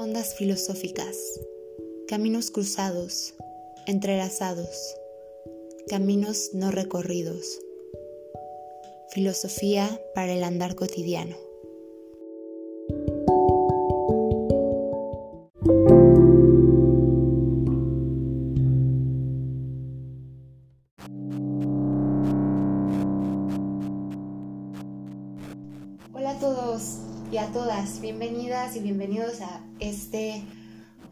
Ondas filosóficas, caminos cruzados, entrelazados, caminos no recorridos. Filosofía para el andar cotidiano.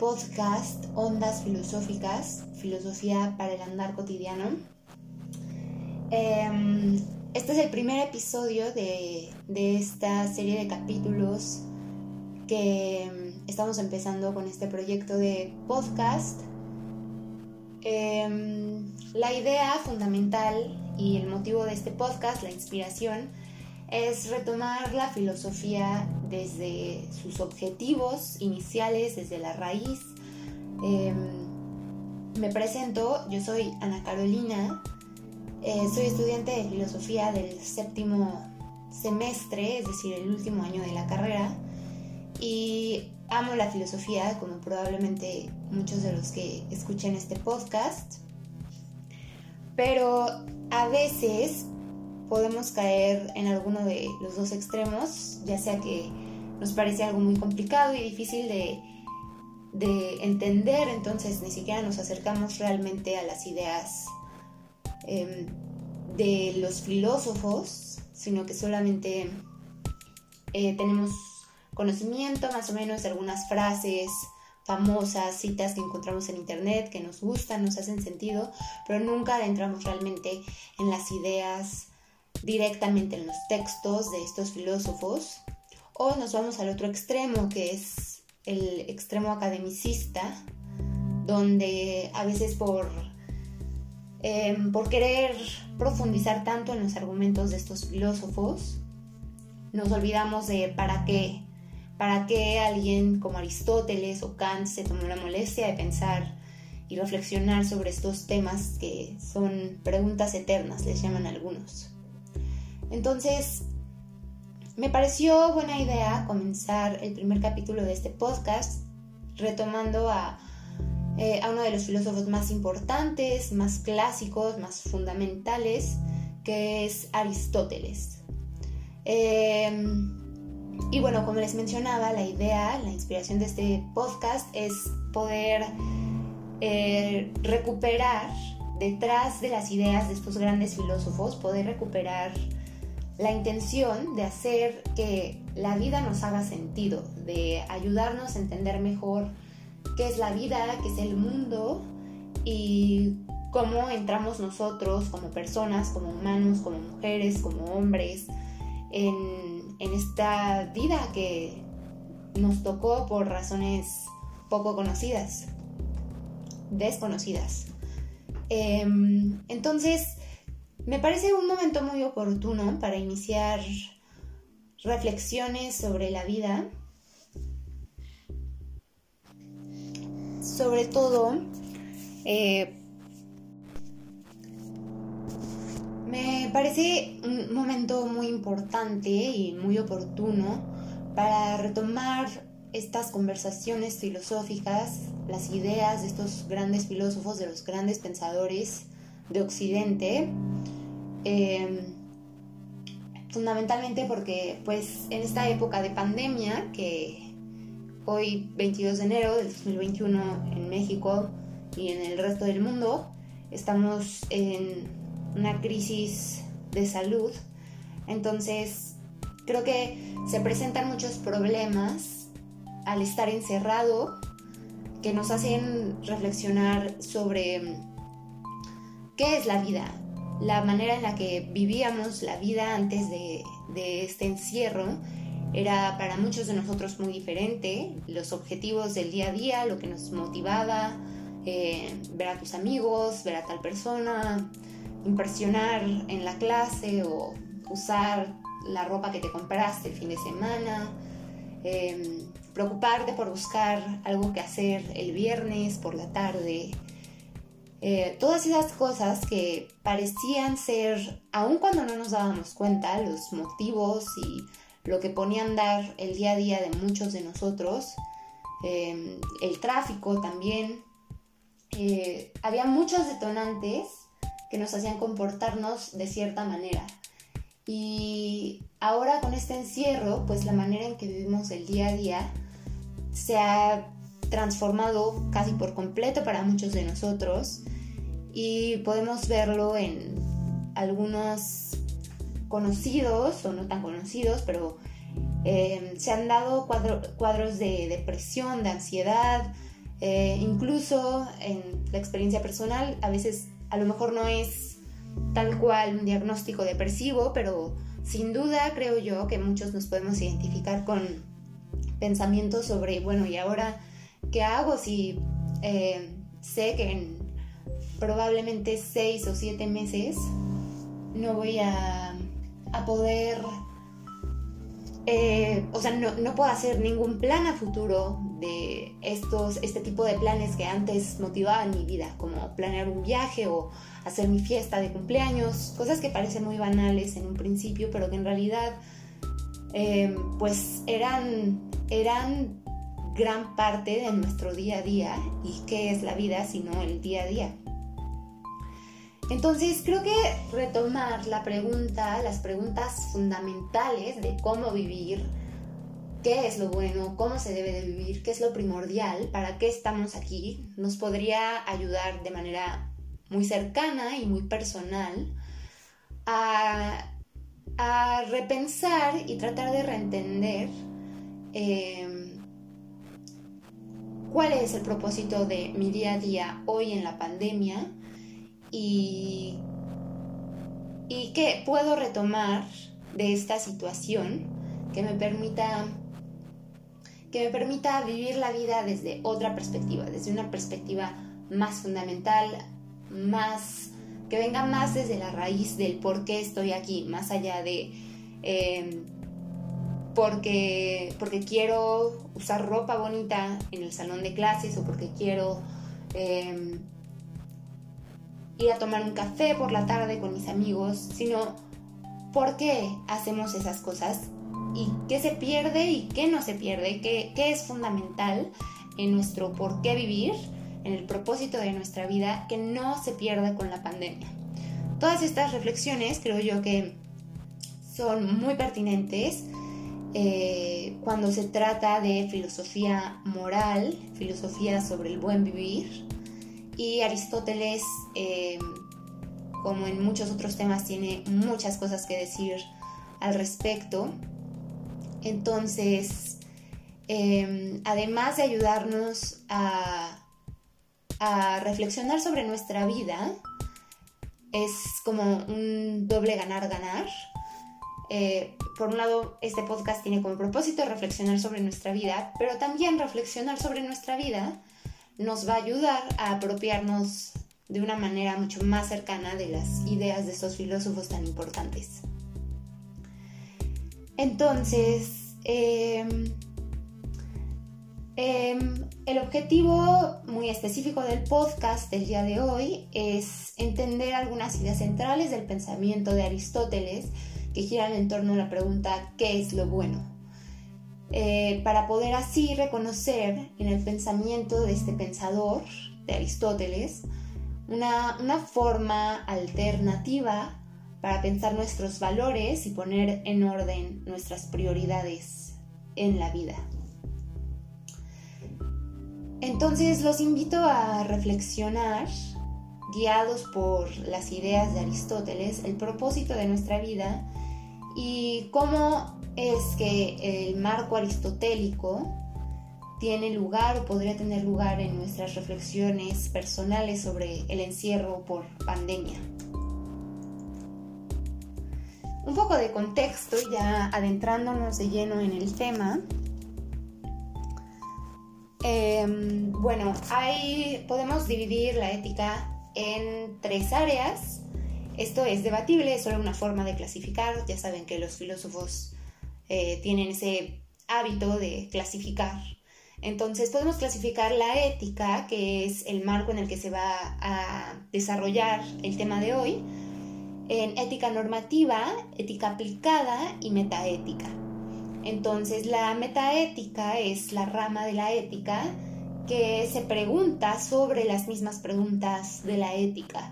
Podcast Ondas Filosóficas, Filosofía para el Andar Cotidiano. Em, este es el primer episodio de, de esta serie de capítulos que em, estamos empezando con este proyecto de podcast. Em, la idea fundamental y el motivo de este podcast, la inspiración, es retomar la filosofía desde sus objetivos iniciales, desde la raíz. Em, me presento, yo soy Ana Carolina, eh, soy estudiante de filosofía del séptimo semestre, es decir, el último año de la carrera, y amo la filosofía, como probablemente muchos de los que escuchen este podcast, pero a veces podemos caer en alguno de los dos extremos, ya sea que nos parece algo muy complicado y difícil de, entender, entonces ni siquiera nos acercamos realmente a las ideas em, de los filósofos, sino que solamente eh, tenemos conocimiento más o menos de algunas frases famosas, citas que encontramos en internet, que nos gustan, nos hacen sentido, pero nunca adentramos realmente en las ideas directamente en los textos de estos filósofos, o nos vamos al otro extremo, que es el extremo academicista, donde a veces por, em, por querer profundizar tanto en los argumentos de estos filósofos, nos olvidamos de para qué, para qué alguien como Aristóteles o Kant se tomó la molestia de pensar y reflexionar sobre estos temas que son preguntas eternas, les llaman algunos. Entonces, me pareció buena idea comenzar el primer capítulo de este podcast retomando a, eh, uno de los filósofos más importantes, más clásicos, más fundamentales, que es Aristóteles. Em, y bueno, como les mencionaba, la idea, la inspiración de este podcast es poder eh, recuperar detrás de las ideas de estos grandes filósofos, poder recuperar la intención de hacer que la vida nos haga sentido, de ayudarnos a entender mejor qué es la vida, qué es el mundo y cómo entramos nosotros como personas, como humanos, como mujeres, como hombres, en, esta vida que nos tocó por razones poco conocidas, desconocidas. Em, entonces, me parece un momento muy oportuno para iniciar reflexiones sobre la vida. Sobre todo, eh, me parece un momento muy importante y muy oportuno para retomar estas conversaciones filosóficas, las ideas de estos grandes filósofos, de los grandes pensadores de Occidente, Em, fundamentalmente porque pues en esta época de pandemia que hoy 22 de enero del 2021 en México y en el resto del mundo estamos en una crisis de salud. Entonces creo que se presentan muchos problemas al estar encerrado que nos hacen reflexionar sobre qué es la vida, la manera en la que vivíamos la vida antes de, este encierro era para muchos de nosotros muy diferente. Los objetivos del día a día, lo que nos motivaba, eh, ver a tus amigos, ver a tal persona, impresionar en la clase o usar la ropa que te compraste el fin de semana, eh, preocuparte por buscar algo que hacer el viernes por la tarde, eh, todas esas cosas que parecían ser, aun cuando no nos dábamos cuenta, los motivos y lo que ponía a andar el día a día de muchos de nosotros, em, el tráfico también. Eh, había muchos detonantes que nos hacían comportarnos de cierta manera. Y ahora con este encierro, pues la manera en que vivimos el día a día se ha transformado casi por completo para muchos de nosotros y podemos verlo en algunos conocidos o no tan conocidos, pero eh, se han dado cuadros de depresión, de ansiedad, eh, incluso en la experiencia personal, a veces a lo mejor no es tal cual un diagnóstico depresivo, pero sin duda creo yo que muchos nos podemos identificar con pensamientos sobre, bueno, ¿y ahora qué hago si eh, sé que en probablemente seis o siete meses no voy a, a poder eh, o sea, no, puedo hacer ningún plan a futuro de estos, este tipo de planes que antes motivaban mi vida, como planear un viaje o hacer mi fiesta de cumpleaños, cosas que parecen muy banales en un principio, pero que en realidad eh, pues eran, eran gran parte de nuestro día a día y qué es la vida sino el día a día. Entonces creo que retomar la pregunta, las preguntas fundamentales de cómo vivir, qué es lo bueno, cómo se debe de vivir, qué es lo primordial, para qué estamos aquí, nos podría ayudar de manera muy cercana y muy personal a, repensar y tratar de reentender em, cuál es el propósito de mi día a día hoy en la pandemia y, qué puedo retomar de esta situación que me permita que me permita vivir la vida desde otra perspectiva, desde una perspectiva más fundamental, más que venga más desde la raíz del por qué estoy aquí, más allá de em, porque, porque quiero usar ropa bonita en el salón de clases o porque quiero em, ir a tomar un café por la tarde con mis amigos, sino por qué hacemos esas cosas y qué se pierde y qué no se pierde, qué, qué es fundamental en nuestro por qué vivir, en el propósito de nuestra vida, que no se pierda con la pandemia. Todas estas reflexiones creo yo que son muy pertinentes eh, cuando se trata de filosofía moral, filosofía sobre el buen vivir, y Aristóteles, eh, como en muchos otros temas, tiene muchas cosas que decir al respecto. Entonces, em, además de ayudarnos a, reflexionar sobre nuestra vida, es como un doble ganar-ganar. Eh, por un lado, este podcast tiene como propósito reflexionar sobre nuestra vida, pero también reflexionar sobre nuestra vida nos va a ayudar a apropiarnos de una manera mucho más cercana de las ideas de estos filósofos tan importantes. Entonces, em, em, el objetivo muy específico del podcast del día de hoy es entender algunas ideas centrales del pensamiento de Aristóteles que giran en torno a la pregunta ¿qué es lo bueno? Eh, para poder así reconocer en el pensamiento de este pensador, de Aristóteles, una, una forma alternativa para pensar nuestros valores y poner en orden nuestras prioridades en la vida. Entonces los invito a reflexionar, guiados por las ideas de Aristóteles, el propósito de nuestra vida y cómo es que el marco aristotélico tiene lugar o podría tener lugar en nuestras reflexiones personales sobre el encierro por pandemia. Un poco de contexto, ya adentrándonos de lleno en el tema. Em, bueno, hay, podemos dividir la ética en tres áreas. Esto es debatible, es solo una forma de clasificar. Ya saben que los filósofos eh, tienen ese hábito de clasificar. Entonces podemos clasificar la ética, que es el marco en el que se va a desarrollar el tema de hoy, en ética normativa, ética aplicada y metaética. Entonces la metaética es la rama de la ética que se pregunta sobre las mismas preguntas de la ética.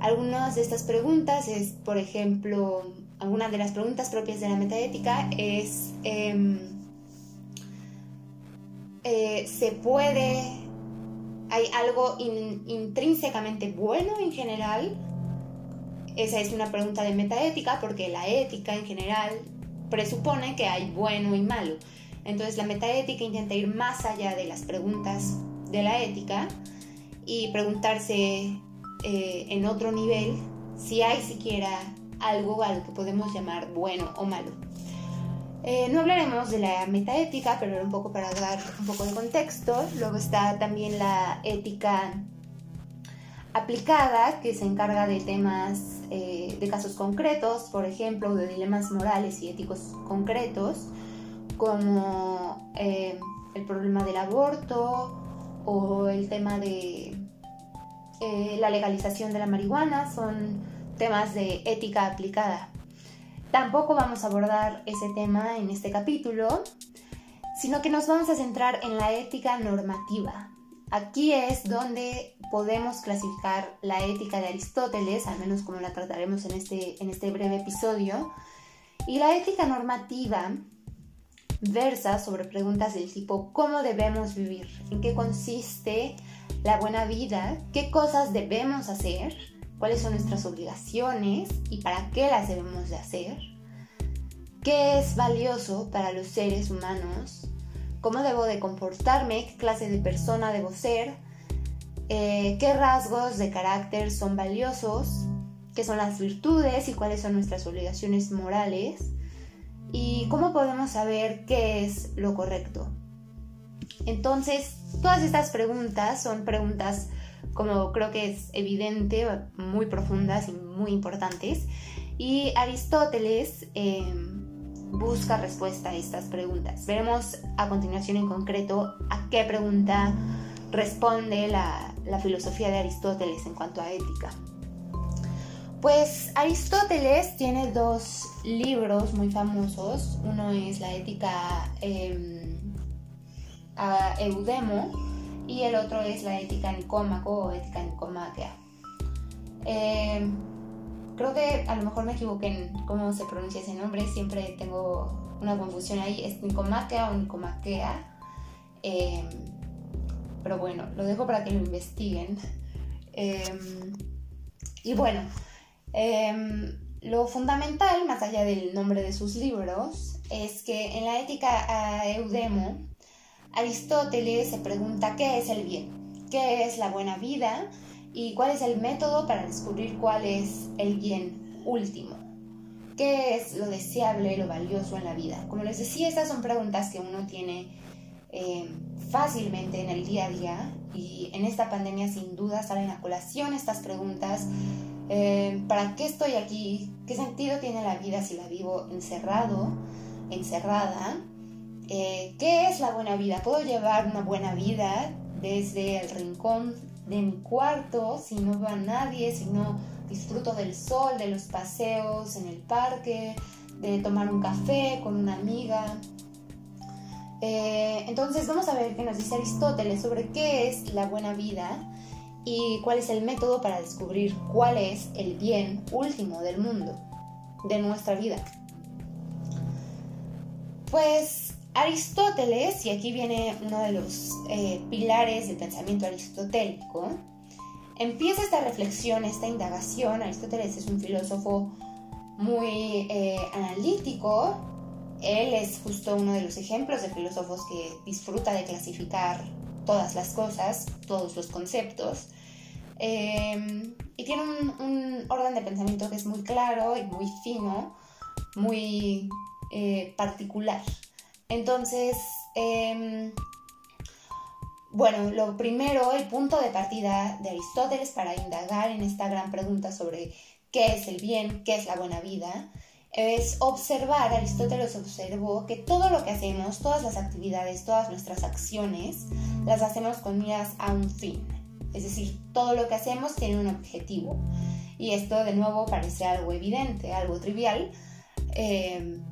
Algunas de estas preguntas es, por ejemplo, alguna de las preguntas propias de la metaética es, em, eh, ¿se puede, hay algo intrínsecamente bueno en general? Esa es una pregunta de metaética porque la ética en general presupone que hay bueno y malo. Entonces la metaética intenta ir más allá de las preguntas de la ética y preguntarse eh, en otro nivel si hay siquiera algo a lo que podemos llamar bueno o malo. Eh, no hablaremos de la metaética, pero un poco para dar un poco de contexto. Luego está también la ética aplicada, que se encarga de temas, eh, de casos concretos, por ejemplo, de dilemas morales y éticos concretos, como el problema del aborto o el tema de eh, la legalización de la marihuana, son temas de ética aplicada. Tampoco vamos a abordar ese tema en este capítulo, sino que nos vamos a centrar en la ética normativa. Aquí es donde podemos clasificar la ética de Aristóteles, al menos como la trataremos en este, en este breve episodio. Y la ética normativa versa sobre preguntas del tipo ¿cómo debemos vivir? ¿En qué consiste la buena vida, qué cosas debemos hacer, cuáles son nuestras obligaciones y para qué las debemos de hacer, qué es valioso para los seres humanos, cómo debo de comportarme, qué clase de persona debo ser, eh, qué rasgos de carácter son valiosos, qué son las virtudes y cuáles son nuestras obligaciones morales y cómo podemos saber qué es lo correcto. Entonces, todas estas preguntas son preguntas, como creo que es evidente, muy profundas y muy importantes. Y Aristóteles eh, busca respuesta a estas preguntas. Veremos a continuación en concreto a qué pregunta responde la, filosofía de Aristóteles en cuanto a ética. Pues Aristóteles tiene dos libros muy famosos. Uno es la ética em, a Eudemo y el otro es la ética nicómaco o ética nicomaquea. Eh, creo que a lo mejor me equivoqué en cómo se pronuncia ese nombre, siempre tengo una confusión ahí, es nicomaquea o nicomaquea. Eh, pero bueno, lo dejo para que lo investiguen. Eh, y bueno, lo fundamental, más allá del nombre de sus libros, es que en la ética a Eudemo Aristóteles se pregunta qué es el bien, qué es la buena vida y cuál es el método para descubrir cuál es el bien último, qué es lo deseable, lo valioso en la vida. Como les decía, estas son preguntas que uno tiene eh, fácilmente en el día a día y en esta pandemia sin duda salen a colación estas preguntas. Eh, ¿Para qué estoy aquí? ¿Qué sentido tiene la vida si la vivo encerrado, encerrada? Eh, ¿qué es la buena vida? ¿Puedo llevar una buena vida desde el rincón de mi cuarto si no va nadie, si no disfruto del sol, de los paseos en el parque, de tomar un café con una amiga? Eh, entonces vamos a ver qué nos dice Aristóteles sobre qué es la buena vida y cuál es el método para descubrir cuál es el bien último del mundo, de nuestra vida. Pues Aristóteles, y aquí viene uno de los eh, pilares del pensamiento aristotélico, empieza esta reflexión, esta indagación. Aristóteles es un filósofo muy eh, analítico. Él es justo uno de los ejemplos de filósofos que disfruta de clasificar todas las cosas, todos los conceptos. Em, y tiene un, orden de pensamiento que es muy claro y muy fino, muy eh, particular. Entonces, em, bueno, lo primero, el punto de partida de Aristóteles para indagar en esta gran pregunta sobre qué es el bien, qué es la buena vida, es observar, Aristóteles observó que todo lo que hacemos, todas las actividades, todas nuestras acciones, las hacemos con miras a un fin. Es decir, todo lo que hacemos tiene un objetivo. Y esto de nuevo parece algo evidente, algo trivial, em,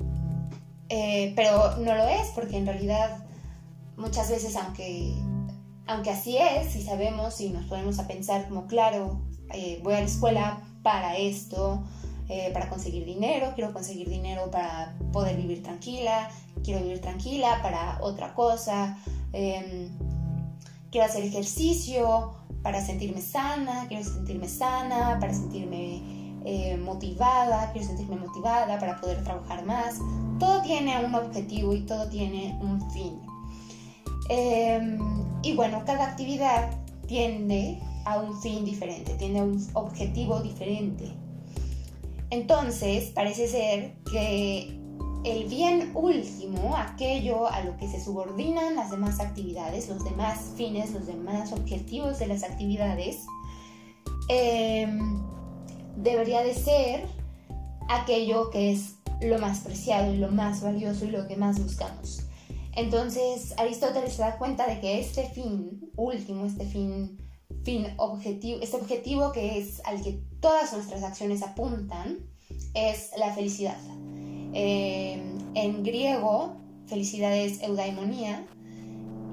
Eh, pero no lo es, porque en realidad muchas veces, aunque, aunque así es, si sabemos y nos ponemos a pensar como, claro, eh, voy a la escuela para esto, eh, para conseguir dinero, quiero conseguir dinero para poder vivir tranquila, quiero vivir tranquila para otra cosa, em, quiero hacer ejercicio para sentirme sana, quiero sentirme sana, para sentirme eh, motivada, quiero sentirme motivada para poder trabajar más. Todo tiene un objetivo y todo tiene un fin. Em, y bueno, cada actividad tiende a un fin diferente, tiene un objetivo diferente. Entonces, parece ser que el bien último, aquello a lo que se subordinan las demás actividades, los demás fines, los demás objetivos de las actividades, em, debería de ser aquello que es lo más preciado y lo más valioso y lo que más buscamos. Entonces Aristóteles se da cuenta de que este fin último, este fin, fin objetivo, este objetivo que es al que todas nuestras acciones apuntan, es la felicidad. Eh, en griego, felicidad es eudaimonía,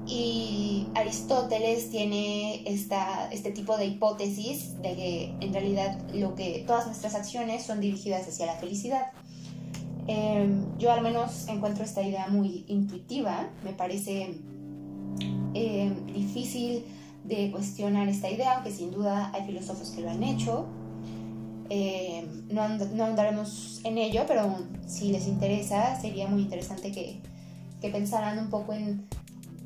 y Aristóteles tiene esta, este tipo de hipótesis de que en realidad lo que todas nuestras acciones son dirigidas hacia la felicidad. Em, yo al menos encuentro esta idea muy intuitiva, me parece em, difícil de cuestionar esta idea, aunque sin duda hay filósofos que lo han hecho. Em, no, no andaremos en ello, pero si les interesa, sería muy interesante que, que pensaran un poco en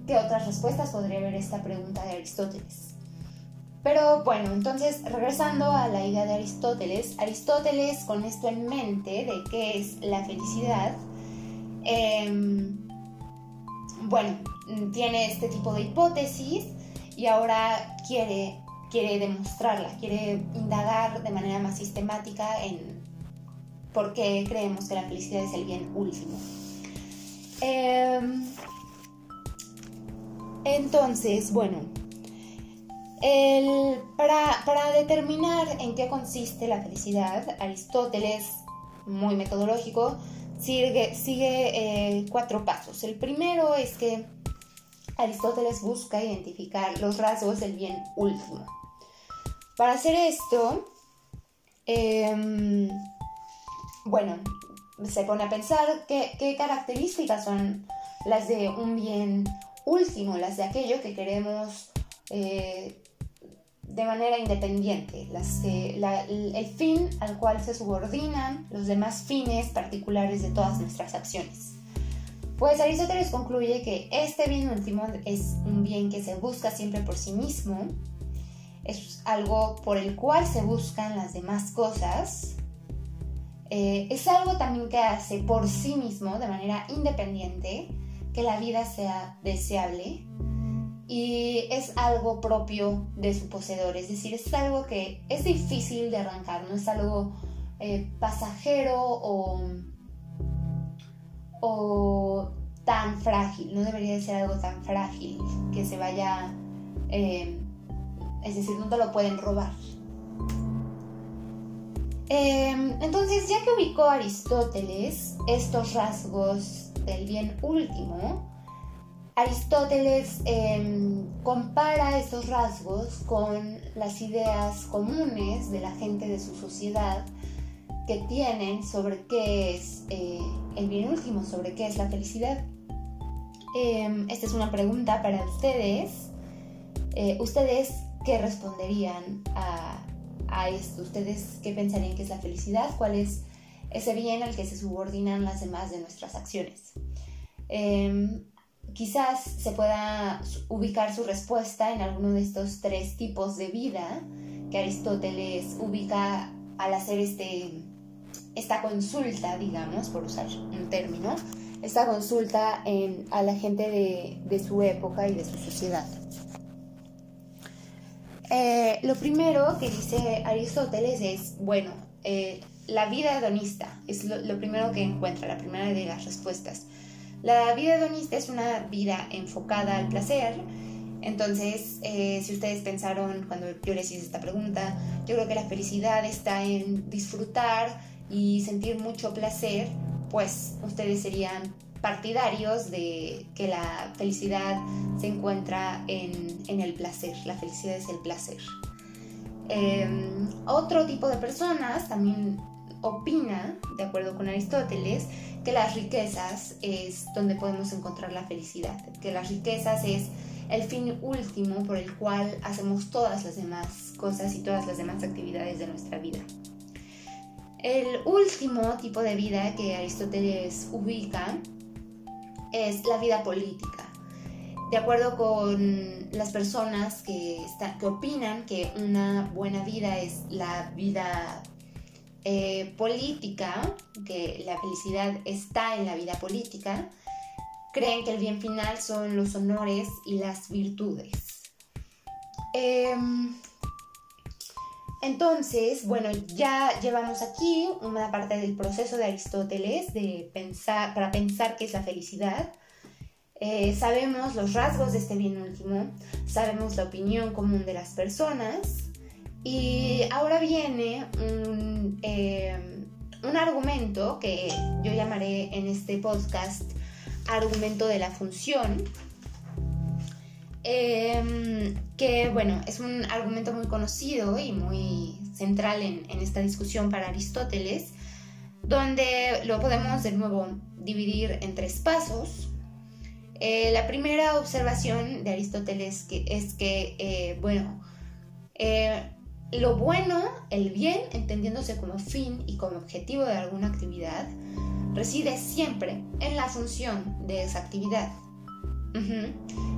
¿Qué otras respuestas podría haber esta pregunta de Aristóteles? Pero bueno, entonces regresando a la idea de Aristóteles, Aristóteles con esto en mente de qué es la felicidad, em, bueno, tiene este tipo de hipótesis y ahora quiere, quiere demostrarla, quiere indagar de manera más sistemática en por qué creemos que la felicidad es el bien último. Eh, entonces, bueno, para, determinar en qué consiste la felicidad, Aristóteles, muy metodológico, sigue, sigue eh, cuatro pasos. El primero es que Aristóteles busca identificar los rasgos del bien último. Para hacer esto, em, bueno, se pone a pensar qué, qué características son las de un bien último, las de aquello que queremos eh, de manera independiente, las el fin al cual se subordinan los demás fines particulares de todas nuestras acciones. Pues Aristóteles concluye que este bien último es un bien que se busca siempre por sí mismo, es algo por el cual se buscan las demás cosas, eh, es algo también que hace por sí mismo de manera independiente que la vida sea deseable y es algo propio de su poseedor, es decir, es algo que es difícil de arrancar, no es algo eh, pasajero o, o, tan frágil, no debería de ser algo tan frágil que se vaya, eh, es decir, no te lo pueden robar. Em, entonces, ya que ubicó Aristóteles estos rasgos del bien último, Aristóteles em, compara estos rasgos con las ideas comunes de la gente de su sociedad que tienen sobre qué es eh, el bien último, sobre qué es la felicidad. Em, esta es una pregunta para ustedes. Eh, ¿Ustedes qué responderían a, esto? ¿Ustedes qué pensarían que es la felicidad? ¿Cuál es ese bien al que se subordinan las demás de nuestras acciones. Em, quizás se pueda ubicar su respuesta en alguno de estos tres tipos de vida que Aristóteles ubica al hacer este, esta consulta, digamos, por usar un término, esta consulta a la gente de, su época y de su sociedad. Eh, lo primero que dice Aristóteles es, bueno, eh, la vida hedonista es lo, primero que encuentra, la primera de las respuestas. La vida hedonista es una vida enfocada al placer. Entonces, eh, si ustedes pensaron cuando yo les hice esta pregunta, yo creo que la felicidad está en disfrutar y sentir mucho placer pues ustedes serían partidarios de que la felicidad se encuentra en, el placer, la felicidad es el placer. Em, otro tipo de personas también opina, de acuerdo con Aristóteles, que las riquezas es donde podemos encontrar la felicidad, que las riquezas es el fin último por el cual hacemos todas las demás cosas y todas las demás actividades de nuestra vida. El último tipo de vida que Aristóteles ubica es la vida política. De acuerdo con las personas que, que opinan que una buena vida es la vida eh, política, que la felicidad está en la vida política, creen que el bien final son los honores y las virtudes. Em, entonces, bueno, ya llevamos aquí una parte del proceso de Aristóteles de pensar, para pensar qué es la felicidad. Eh, sabemos los rasgos de este bien último, sabemos la opinión común de las personas y ahora viene un, eh, un argumento que yo llamaré en este podcast argumento de la función, em, que bueno, es un argumento muy conocido y muy central en, esta discusión para Aristóteles, donde lo podemos de nuevo dividir en tres pasos. Eh, la primera observación de Aristóteles es que, eh, bueno, eh, lo bueno, el bien, entendiéndose como fin y como objetivo de alguna actividad, reside siempre en la función de esa actividad.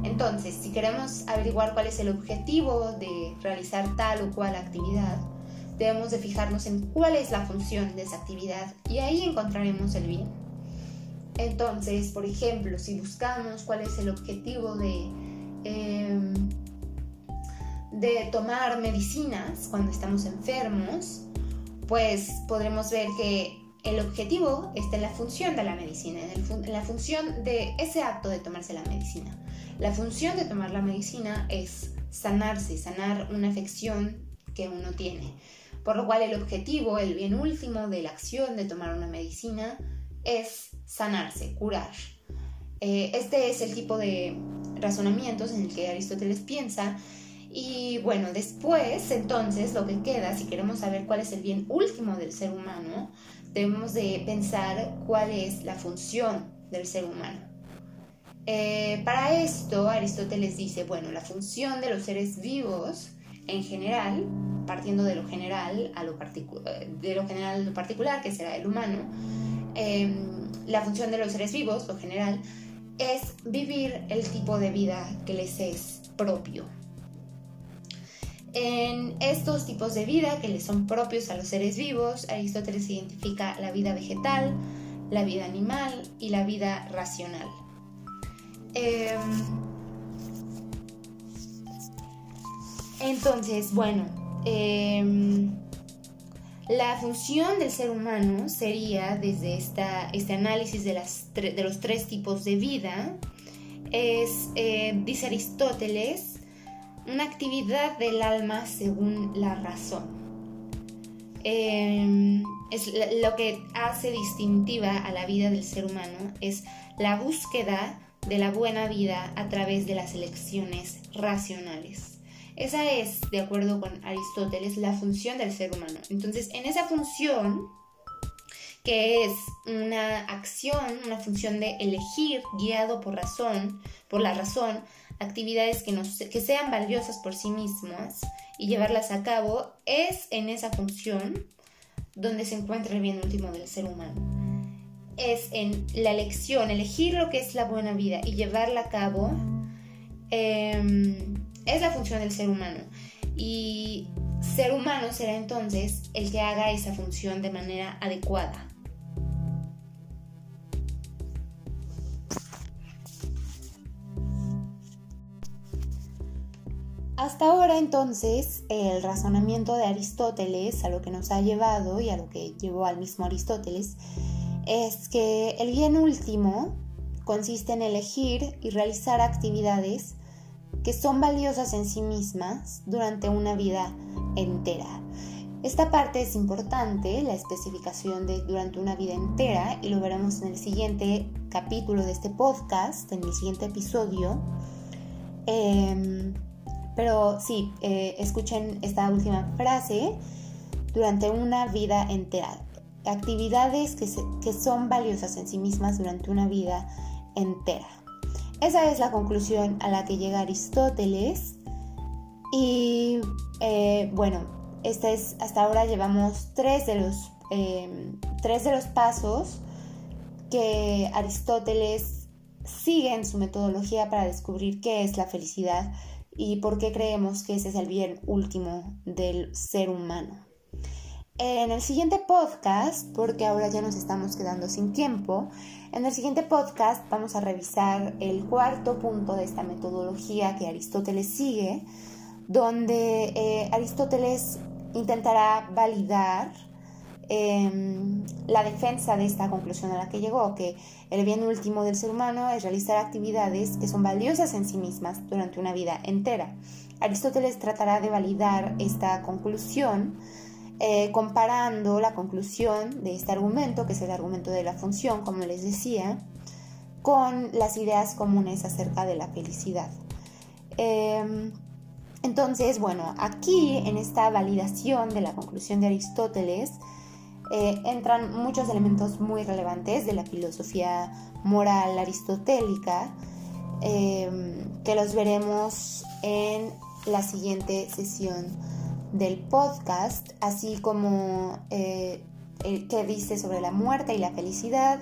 Entonces, si queremos averiguar cuál es el objetivo de realizar tal o cual actividad, debemos de fijarnos en cuál es la función de esa actividad y ahí encontraremos el bien. Entonces, por ejemplo, si buscamos cuál es el objetivo de, em, de tomar medicinas cuando estamos enfermos, pues podremos ver que el objetivo está en la función de la medicina, en, la función de ese acto de tomarse la medicina. La función de tomar la medicina es sanarse, sanar una afección que uno tiene. Por lo cual el objetivo, el bien último de la acción de tomar una medicina es sanarse, curar. Eh, este es el tipo de razonamientos en el que Aristóteles piensa y bueno, después entonces lo que queda, si queremos saber cuál es el bien último del ser humano, debemos de pensar cuál es la función del ser humano. Eh, para esto, Aristóteles dice, bueno, la función de los seres vivos en general, partiendo de lo general a lo, de lo, general a lo particular, que será el humano, em, la función de los seres vivos, lo general, es vivir el tipo de vida que les es propio. En estos tipos de vida que les son propios a los seres vivos, Aristóteles identifica la vida vegetal, la vida animal y la vida racional. Em, entonces, bueno, em, la función del ser humano sería, desde este análisis de, de, los tres tipos de vida, es, eh, dice Aristóteles, una actividad del alma según la razón. Em, es lo que hace distintiva a la vida del ser humano es la búsqueda de la buena vida a través de las elecciones racionales. Esa es, de acuerdo con Aristóteles, la función del ser humano. Entonces, en esa función, que es una acción, una función de elegir guiado por razón, por la razón, actividades que, que sean valiosas por sí mismas y llevarlas a cabo, es en esa función donde se encuentra el bien último del ser humano. Es en la elección, elegir lo que es la buena vida y llevarla a cabo, em, es la función del ser humano. Y ser humano será entonces el que haga esa función de manera adecuada. Hasta ahora entonces el razonamiento de Aristóteles a lo que nos ha llevado y a lo que llevó al mismo Aristóteles es que el bien último consiste en elegir y realizar actividades que son valiosas en sí mismas durante una vida entera. Esta parte es importante, la especificación de durante una vida entera, y lo veremos en el siguiente capítulo de este podcast, en el siguiente episodio. Em, pero sí, eh, escuchen esta última frase, durante una vida entera. Actividades que, que son valiosas en sí mismas durante una vida entera. Esa es la conclusión a la que llega Aristóteles. Y eh, bueno, este es, hasta ahora llevamos tres de, los, em, tres de los pasos que Aristóteles sigue en su metodología para descubrir qué es la felicidad y por qué creemos que ese es el bien último del ser humano. En el siguiente podcast, porque ahora ya nos estamos quedando sin tiempo, en el siguiente podcast vamos a revisar el cuarto punto de esta metodología que Aristóteles sigue, donde eh, Aristóteles intentará validar em, la defensa de esta conclusión a la que llegó, que el bien último del ser humano es realizar actividades que son valiosas en sí mismas durante una vida entera. Aristóteles tratará de validar esta conclusión eh, comparando la conclusión de este argumento, que es el argumento de la función, como les decía, con las ideas comunes acerca de la felicidad. Em, entonces, bueno, aquí en esta validación de la conclusión de Aristóteles eh, entran muchos elementos muy relevantes de la filosofía moral aristotélica, em, que los veremos en la siguiente sesión del podcast, así como eh, el que dice sobre la muerte y la felicidad,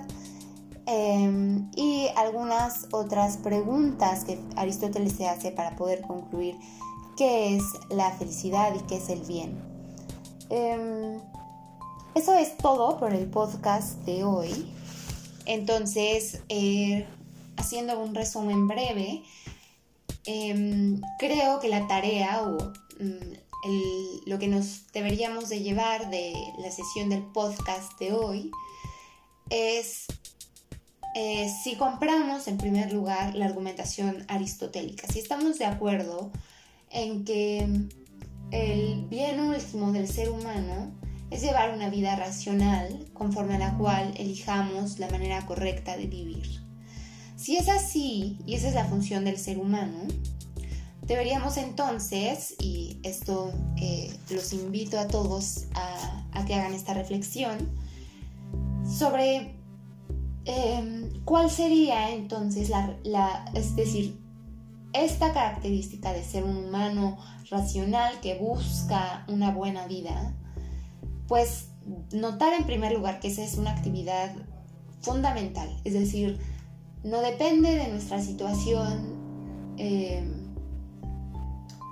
em, y algunas otras preguntas que Aristóteles se hace para poder concluir qué es la felicidad y qué es el bien. Em, eso es todo por el podcast de hoy. Entonces, eh, haciendo un resumen breve, em, creo que la tarea o mm, lo que nos deberíamos de llevar de la sesión del podcast de hoy es eh, si compramos en primer lugar la argumentación aristotélica, si estamos de acuerdo en que el bien último del ser humano es llevar una vida racional conforme a la cual elijamos la manera correcta de vivir. Si es así, y esa es la función del ser humano, Deberíamos entonces, y esto eh, los invito a todos a, que hagan esta reflexión, sobre em, cuál sería entonces la, es decir, esta característica de ser un humano racional que busca una buena vida, pues notar en primer lugar que esa es una actividad fundamental, es decir, no depende de nuestra situación em,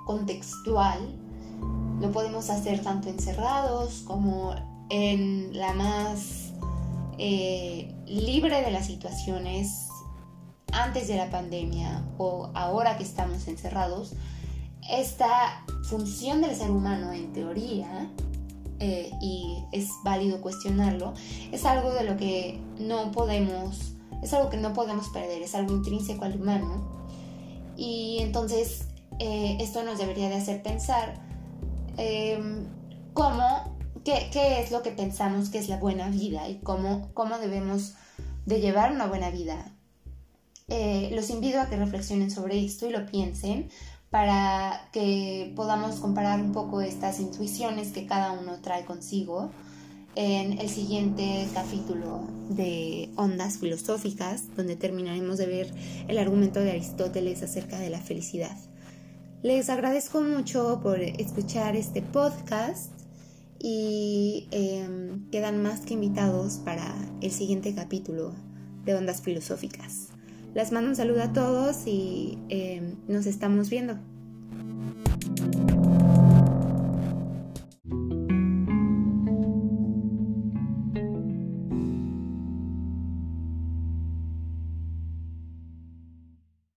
contextual. Lo podemos hacer tanto encerrados como en la más eh, libre de las situaciones antes de la pandemia o ahora que estamos encerrados. Esta función del ser humano en teoría, eh, y es válido cuestionarlo, es algo de lo que no podemos, es algo que no podemos perder, es algo intrínseco al humano. Y entonces eh, esto nos debería de hacer pensar em, cómo, qué, es lo que pensamos que es la buena vida y cómo, cómo debemos de llevar una buena vida. Eh, los invito a que reflexionen sobre esto y lo piensen para que podamos comparar un poco estas intuiciones que cada uno trae consigo en el siguiente capítulo de Ondas Filosóficas, donde terminaremos de ver el argumento de Aristóteles acerca de la felicidad. Les agradezco mucho por escuchar este podcast y em, quedan más que invitados para el siguiente capítulo de Ondas Filosóficas. Les mando un saludo a todos y eh, nos estamos viendo.